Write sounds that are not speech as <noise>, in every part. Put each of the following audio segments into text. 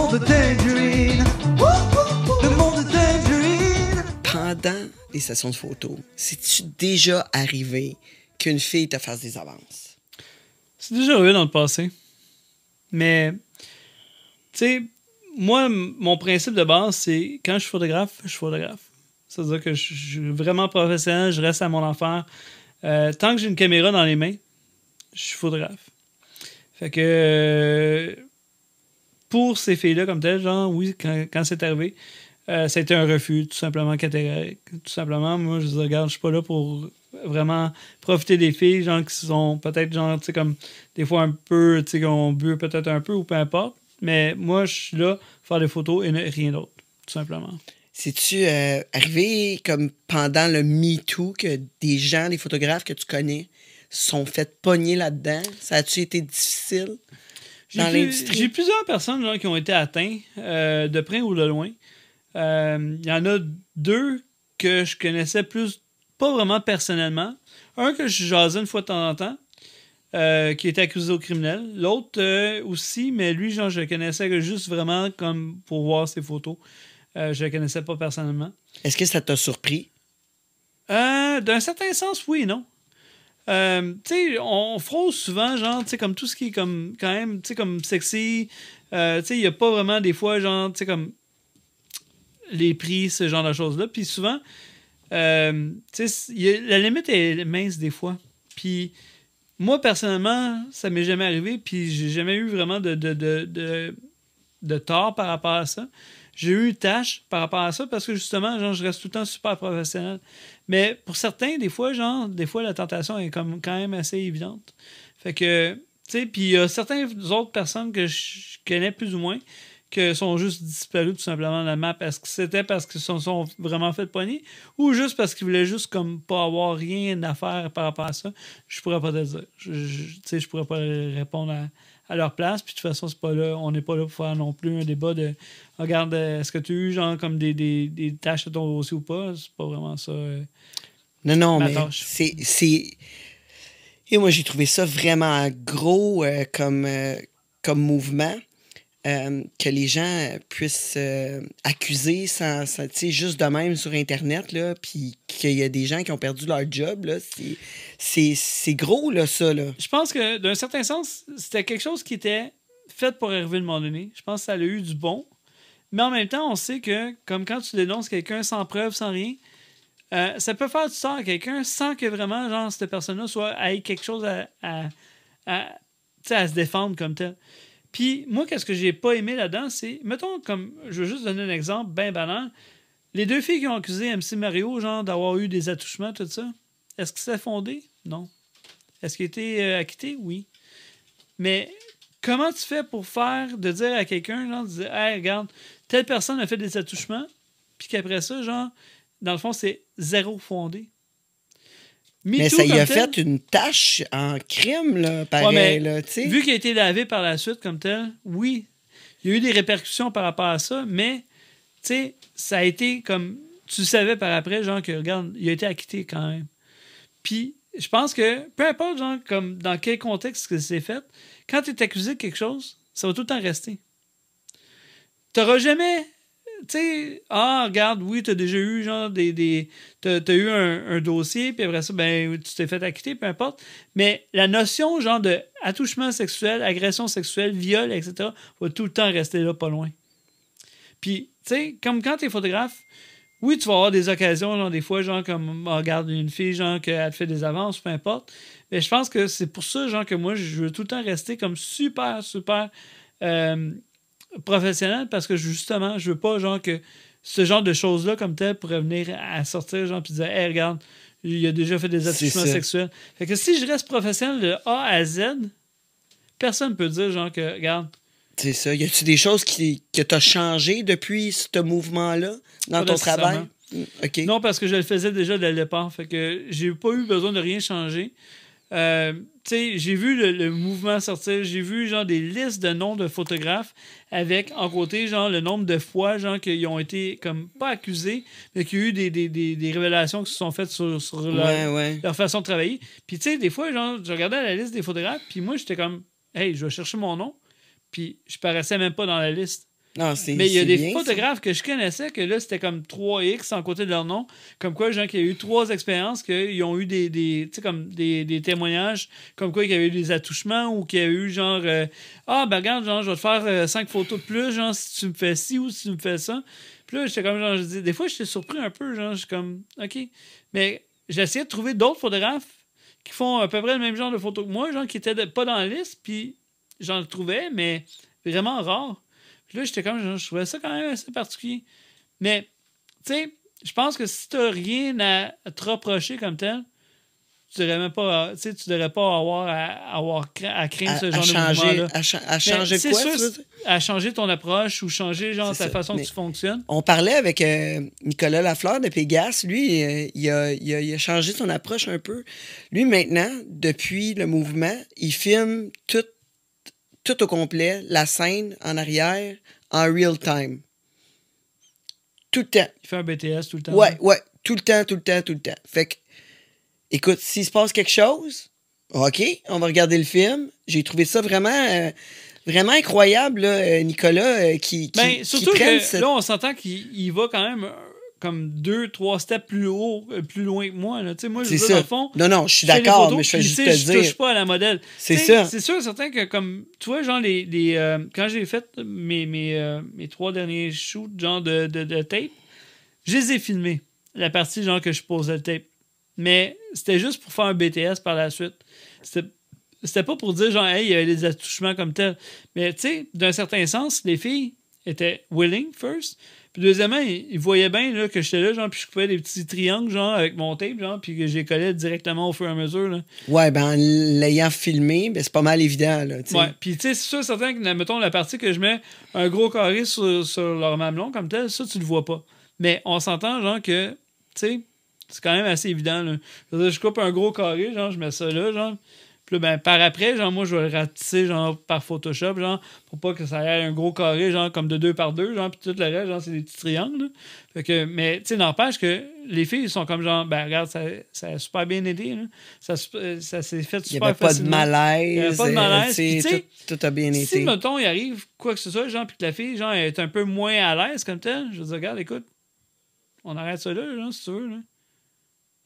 monde de Tangerine. Le monde de Tangerine. Pendant les sessions de photos, c'est-tu déjà arrivé qu'une fille te fasse des avances? C'est déjà arrivé dans le passé. Mais, tu sais, moi, mon principe de base, c'est quand je suis photographe, je suis photographe. C'est-à-dire que je je suis vraiment professionnel, je reste à mon affaire. Euh, tant que j'ai une caméra dans les mains, je suis photographe. Fait que euh, pour ces filles-là, comme telles, genre, oui, quand, c'est arrivé, euh, été un refus, tout simplement catégorique. Tout simplement, moi, je dis, regarde, je suis pas là pour vraiment profiter des filles, genre, qui sont peut-être, genre, tu sais, comme, des fois un peu, tu sais, qui ont bu peut-être un peu ou peu importe. Mais moi, je suis là pour faire des photos et rien d'autre, tout simplement. C'est-tu euh, arrivé comme pendant le MeToo que des gens, des photographes que tu connais, sont fait pogner là-dedans? Ça a-tu été difficile? Dans plus- l'industrie? J'ai plusieurs personnes genre, qui ont été atteintes, euh, de près ou de loin. Euh, Il y en a deux que je connaissais plus, pas vraiment personnellement. Un que je jasais une fois de temps en temps, euh, qui était accusé au criminel. L'autre euh, aussi, mais lui, genre, je le connaissais que juste vraiment comme pour voir ses photos. Euh, je le connaissais pas personnellement. Est-ce que ça t'a surpris? Euh, D'un certain sens, oui et non. Euh, tu sais, on frôle souvent, genre, tu sais, comme tout ce qui est comme, quand même, tu sais, comme sexy. Euh, tu sais, il n'y a pas vraiment des fois, genre, tu sais, comme les prix, ce genre de choses-là. Puis souvent, euh, tu sais, la limite est mince des fois. Puis moi, personnellement, ça m'est jamais arrivé. Puis j'ai jamais eu vraiment de, de, de, de tort par rapport à ça. J'ai eu tâche par rapport à ça parce que justement, genre, je reste tout le temps super professionnel. Mais pour certains, des fois, genre, des fois, la tentation est comme quand même assez évidente. Fait que, tu sais, puis il y a certaines autres personnes que je connais plus ou moins que sont juste disparus tout simplement de la map. Est-ce que c'était parce qu'ils se sont, vraiment fait pogner ou juste parce qu'ils voulaient juste comme pas avoir rien à faire par rapport à ça? Je pourrais pas te dire. Tu sais, je pourrais pas répondre à, à leur place. Puis de toute façon, c'est pas là. On n'est pas là pour faire non plus un débat de regarde, euh, est-ce que tu as eu genre comme des, des, des tâches à ton dossier ou pas? C'est pas vraiment ça. euh. Non, non, Ma mais c'est. c'est- Et moi, j'ai trouvé ça vraiment gros euh, comme, euh, comme mouvement. Euh, que les gens puissent euh, accuser sans, sans- juste de même sur Internet, là, puis qu'il y a des gens qui ont perdu leur job, là, c'est- gros, là, ça, là. Je pense que d'un certain sens, c'était quelque chose qui était fait pour arriver un moment donné. Je pense que ça a eu du bon. Mais en même temps, on sait que, comme quand tu dénonces quelqu'un sans preuve, sans rien, euh, ça peut faire du tort à quelqu'un sans que vraiment, genre, cette personne-là soit ait quelque chose à, à, à, à se défendre comme tel. Puis, moi, qu'est-ce que j'ai pas aimé là-dedans, c'est, mettons, comme, je veux juste donner un exemple bien banal. Les deux filles qui ont accusé MC Mario, genre, d'avoir eu des attouchements, tout ça, est-ce que c'est fondé? Non. Est-ce qu'il a été euh, acquitté? Oui. Mais comment tu fais pour faire, de dire à quelqu'un, genre, de dire, hey, regarde, telle personne a fait des attouchements, puis qu'après ça, genre, dans le fond, c'est zéro fondé? Me Mais Too ça y a tel, fait une tâche en crime, là, pareil, mais là, tu sais. Vu qu'il a été lavé par la suite comme tel, oui, il y a eu des répercussions par rapport à ça, mais tu sais, ça a été comme tu savais par après, genre que regarde, il a été acquitté quand même. Puis je pense que peu importe, genre, comme dans quel contexte que c'est fait, quand tu es accusé de quelque chose, ça va tout le temps rester. Tu n'auras jamais. Tu sais, ah, regarde, oui, tu as déjà eu, genre, des. des tu as, eu un, un dossier, puis après ça, ben, tu t'es fait acquitter, peu importe. Mais la notion, genre, de attouchement sexuel, agression sexuelle, viol, etc., va tout le temps rester là, pas loin. Puis, tu sais, comme quand tu es photographe, oui, tu vas avoir des occasions, genre, des fois, genre, comme, on regarde une fille, genre, qu'elle te fait des avances, peu importe. Mais je pense que c'est pour ça, genre, que moi, je veux tout le temps rester comme super, super euh, professionnel parce que, justement, je veux pas, genre, que ce genre de choses-là, comme tel, pourrait venir à sortir, genre, puis dire, hey, regarde, il a déjà fait des attouchements sexuels. Fait que si je reste professionnel de A à Z, personne peut dire, genre, que, regarde, C'est ça. Y a-tu des choses qui, que t'as changé depuis ce mouvement-là dans ton travail? Mm. Non, parce que je le faisais déjà dès le départ. Fait que j'ai pas eu besoin de rien changer. Euh, tu sais, j'ai vu le, le mouvement sortir, j'ai vu genre des listes de noms de photographes avec en côté genre le nombre de fois genre qu'ils ont été comme pas accusés, mais qu'il y a eu des, des, des, des révélations qui se sont faites sur, sur leur, Ouais, ouais. leur façon de travailler. Puis tu sais, des fois, genre, je regardais la liste des photographes, puis moi j'étais comme Hey, je vais chercher mon nom, puis je paraissais même pas dans la liste. Non, c'est Mais il y a des bien, photographes que je connaissais que là, c'était comme 3X en côté de leur nom. Comme quoi, gens qui ont eu trois expériences, qu'ils ont eu des, des, comme des, des témoignages, comme quoi il y a eu des attouchements ou qu'il y a eu genre euh, Ah, ben regarde, genre, je vais te faire euh, cinq photos de plus, genre, si tu me fais ci ou si tu me fais ça. Puis là, j'étais comme, genre, je dis, des fois, j'étais surpris un peu, genre, je suis comme, OK. Mais essayé de trouver d'autres photographes qui font à peu près le même genre de photos que moi, genre, qui étaient de- pas dans la liste, puis j'en trouvais, mais vraiment rare. Puis là, j'étais comme, je trouvais ça quand même assez particulier. Mais, tu sais, je pense que si t'as rien à te reprocher comme tel, tu devrais même pas, tu sais, tu devrais pas avoir à, avoir à craindre À, ce à genre de mouvement-là. à, cha- à Mais changer de quoi, sûr, tu à changer ton approche ou changer genre ta ça, façon mais- que tu fonctionnes. On parlait avec euh, Nicolas Lafleur de Pégas. Lui, euh, il, a, il a- il a changé son approche un peu. Lui, maintenant, depuis le mouvement, il filme tout, tout au complet, la scène en arrière, en real time. Tout le temps. Il fait un BTS tout le temps. Ouais, ouais. Tout le temps, tout le temps, tout le temps. Fait que, écoute, s'il se passe quelque chose, OK, on va regarder le film. J'ai trouvé ça vraiment, euh, vraiment incroyable, là, euh, Nicolas, euh, qui, qui, Ben, qui surtout prenne que cette- là, on s'entend qu'il il va quand même comme deux, trois steps plus haut, euh, plus loin que moi. Là. Moi, je C'est veux dire, dans ça. le fond, Non, non, je suis d'accord, mais je fais juste te je dire. touche pas à la modèle. C'est ça. C'est sûr, certain que comme, tu vois, genre, les, les, euh, quand j'ai fait mes, mes, euh, mes trois derniers shoots, genre, de, de, de tape, je les ai filmés. La partie, genre, que je posais le tape. Mais c'était juste pour faire un BTS par la suite. C'était c'était pas pour dire, genre, hey, il y avait des attouchements comme tel. Mais, tu sais, d'un certain sens, les filles étaient willing, first. Puis, deuxièmement, ils, ils voyaient bien là, que j'étais là, genre, puis je coupais des petits triangles, genre, avec mon tape, genre, puis que j'ai collé directement au fur et à mesure, là. Ouais, ben en l'ayant filmé, ben, c'est pas mal évident, là, tu sais. Ouais, puis tu sais, c'est sûr, certain que, mettons, la partie que je mets un gros carré sur, sur leur mamelon comme tel, ça, tu le vois pas. Mais on s'entend, genre, que, tu sais, c'est quand même assez évident, là. Je coupe un gros carré, genre, je mets ça là, genre. Puis là, ben, par après, genre, moi, je vais le ratisser, genre, par Photoshop, genre, pour pas que ça ait un gros carré, genre, comme de deux par deux, genre, puis tout le reste, genre, c'est des petits triangles, là. Fait que, mais, tu sais, n'empêche que les filles sont comme, genre, ben, regarde, ça, ça a super bien aidé, là. Ça, se- ça s'est fait Il n'y super avait pas de facilement. malaise. Il y avait pas de euh, malaise, puis tout, tout a bien Si, été. mettons, il arrive quoi que ce soit, genre, puis que la fille, genre, est un peu moins à l'aise comme tel, je vais dire, regarde, écoute, on arrête ça là, genre, si tu veux, là.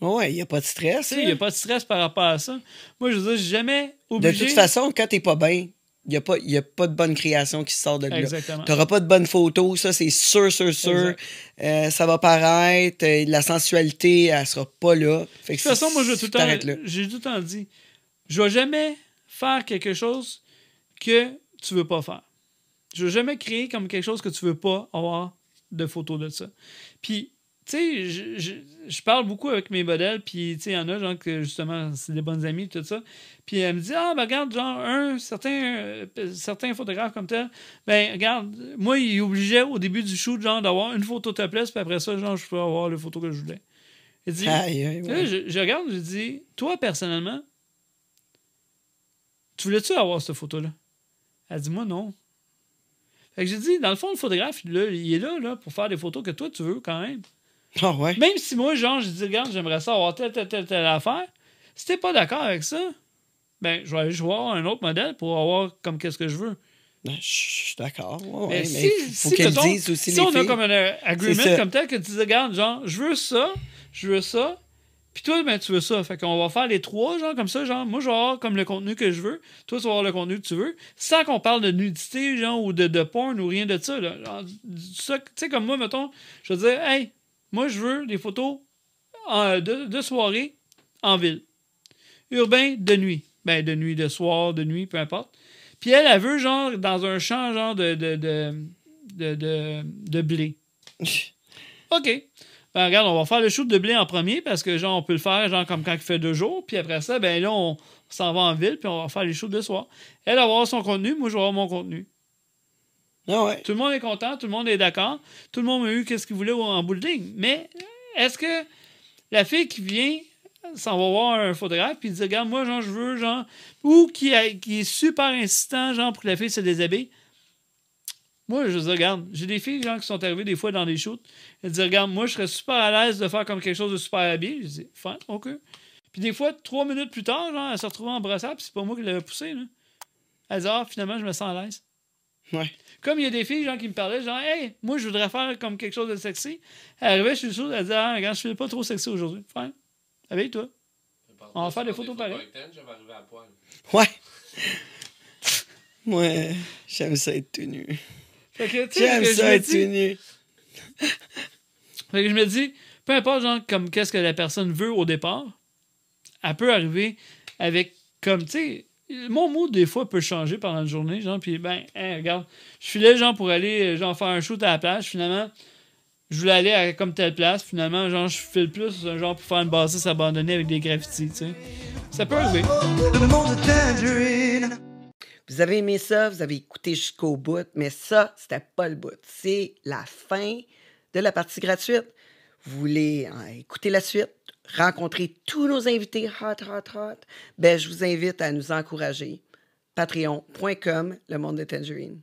Ouais, il n'y a pas de stress. il n'y a pas de stress par rapport à ça. Moi, je veux dire, j'ai jamais De obligé... toute façon, quand t'es pas bien, il n'y a, pas- y a pas de bonne création qui sort de là. Exactement. Tu n'auras pas de bonnes photos, ça c'est sûr, sûr, sûr. Euh, ça va paraître, euh, la sensualité, elle sera pas là. Fait De toute façon, moi, je si tout j'ai tout le temps dit, je vais jamais faire quelque chose que tu veux pas faire. Je vais jamais créer comme quelque chose que tu veux pas avoir de photos de ça. Puis, sais, je, je, je parle beaucoup avec mes modèles, puis, tu sais, il y en a, genre, que justement, c'est des bonnes amies, tout ça. Puis, elle me dit, ah, ben, regarde, genre, un, certain, euh, certains photographes comme tel, ben, regarde, moi, il obligeait au début du shoot, genre, d'avoir une photo topless, puis après ça, genre, je peux avoir le photo que je voulais. Il dit, Aïe, aïe, Là, je, je regarde, je dis, toi, personnellement, tu voulais-tu avoir cette photo-là? Elle dit, moi, non. Fait que j'ai dit, dans le fond, le photographe, là, il est là, là pour faire des photos que toi, tu veux quand même. Ah ouais. Même si moi, genre, je dis, regarde, j'aimerais ça avoir telle, telle, telle, telle affaire. Si t'es pas d'accord avec ça, ben, je vais aller voir un autre modèle pour avoir comme qu'est-ce que je veux. Ben, Je suis d'accord. Ouais, Mais si, faut si, qu'elles mettons, disent aussi si les on a comme un agreement comme tel que tu dis, regarde, genre, je veux ça, je veux ça, puis toi, ben, tu veux ça. Fait qu'on va faire les trois, genre, comme ça, genre, moi, je vais avoir comme le contenu que je veux, toi, tu vas avoir le contenu que tu veux, sans qu'on parle de nudité, genre, ou de, de porn, ou rien de ça, là. Tu sais, comme moi, mettons, je veux dire, hey, moi, je veux des photos en- de, de soirée en ville. Urbain, de nuit. Ben, de nuit, de soir, de nuit, peu importe. Puis elle, elle veut, genre, dans un champ, genre, de, de, de, de, de, blé. <laughs> OK. Ben, regarde, on va faire le shoot de blé en premier parce que, genre, on peut le faire, genre, comme quand il fait deux jours. Puis après ça, ben là, on, s'en va en ville puis on va faire les shoots de soir. Elle va avoir son contenu, moi, je vais avoir mon contenu. Ah. Tout le monde est content, tout le monde est d'accord. Tout le monde a eu qu'est-ce qu'il voulait en bout. Mais est-ce que la fille qui vient s'en va voir un photographe puis dit regarde moi genre je veux genre ou qui, qui est super insistant genre pour que la fille se déshabille? Moi je dis regarde j'ai des filles genre qui sont arrivées des fois dans des shoots elles disent regarde moi je serais super à l'aise de faire comme quelque chose de super habillé je dis fine ok puis des fois trois minutes plus tard genre elle se retrouve puis c'est pas moi qui l'avais poussé là elle dit ah finalement je me sens à l'aise Ouais. Comme il y a des filles genre, qui me parlaient, genre, hey, moi, je voudrais faire comme quelque chose de sexy. Elle arrivait chez le show, elle disait, ah, regarde, je fais pas trop sexy aujourd'hui. Fine. Avec toi. On va faire des photos pareilles. Ouais. Moi, j'aime ça être tout nu. Fait que, tu sais, J'aime je ça être dis- tout nu. Fait que je me dis, peu importe, genre, comme qu'est-ce que la personne veut au départ, elle peut arriver avec, comme, tu sais, mon mood, des fois, peut changer pendant la journée, genre, puis, ben, regarde, je filais, genre, pour aller, euh, genre, faire un shoot à la plage, finalement, je voulais aller à comme telle place, finalement, genre, je file plus, euh, genre, pour faire une bassiste abandonnée avec des graffitis, tu sais. Ça peut arriver. Vous avez aimé ça, vous avez écouté jusqu'au bout, mais ça, c'était pas le bout. C'est la fin de la partie gratuite. Vous voulez euh, écouter la suite, rencontrer tous nos invités hot, hot, hot, ben, je vous invite à nous encourager. Patreon.com, le monde de Tangerine.